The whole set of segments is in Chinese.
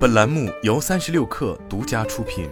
本栏目由三十六氪独家出品。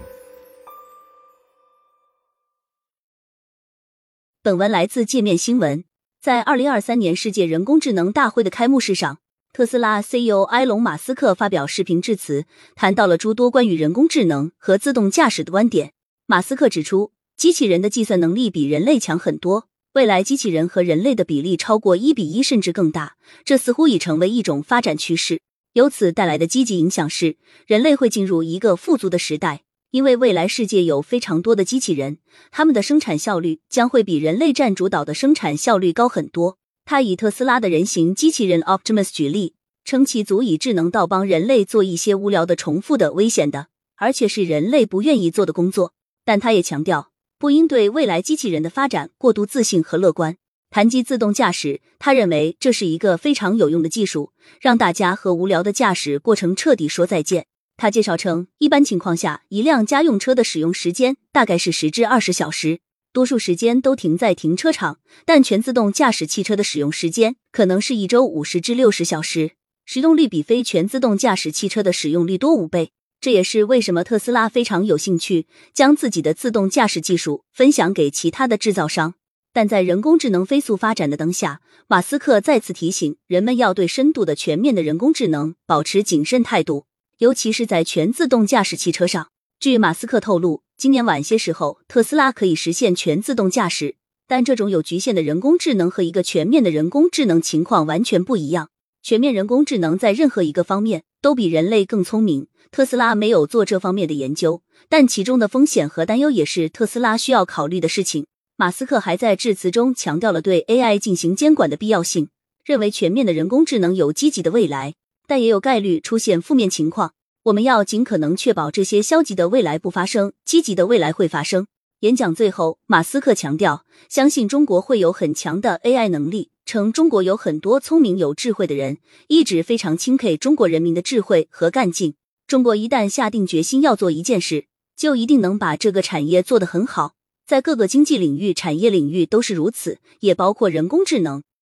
本文来自界面新闻。在二零二三年世界人工智能大会的开幕式上，特斯拉 CEO 埃隆·马斯克发表视频致辞，谈到了诸多关于人工智能和自动驾驶的观点。马斯克指出，机器人的计算能力比人类强很多，未来机器人和人类的比例超过一比一甚至更大，这似乎已成为一种发展趋势。由此带来的积极影响是，人类会进入一个富足的时代，因为未来世界有非常多的机器人，他们的生产效率将会比人类占主导的生产效率高很多。他以特斯拉的人形机器人 Optimus 举例，称其足以智能到帮人类做一些无聊的、重复的、危险的，而且是人类不愿意做的工作。但他也强调，不应对未来机器人的发展过度自信和乐观。谈及自动驾驶，他认为这是一个非常有用的技术，让大家和无聊的驾驶过程彻底说再见。他介绍称，一般情况下，一辆家用车的使用时间大概是十至二十小时，多数时间都停在停车场。但全自动驾驶汽车的使用时间可能是一周五十至六十小时，使用率比非全自动驾驶汽车的使用率多五倍。这也是为什么特斯拉非常有兴趣将自己的自动驾驶技术分享给其他的制造商。但在人工智能飞速发展的当下，马斯克再次提醒人们要对深度的、全面的人工智能保持谨慎态度，尤其是在全自动驾驶汽车上。据马斯克透露，今年晚些时候，特斯拉可以实现全自动驾驶，但这种有局限的人工智能和一个全面的人工智能情况完全不一样。全面人工智能在任何一个方面都比人类更聪明。特斯拉没有做这方面的研究，但其中的风险和担忧也是特斯拉需要考虑的事情。马斯克还在致辞中强调了对 AI 进行监管的必要性，认为全面的人工智能有积极的未来，但也有概率出现负面情况。我们要尽可能确保这些消极的未来不发生，积极的未来会发生。演讲最后，马斯克强调，相信中国会有很强的 AI 能力，称中国有很多聪明有智慧的人，一直非常钦佩中国人民的智慧和干劲。中国一旦下定决心要做一件事，就一定能把这个产业做得很好。在各个经济领域、产业领域都是如此，也包括人工智能。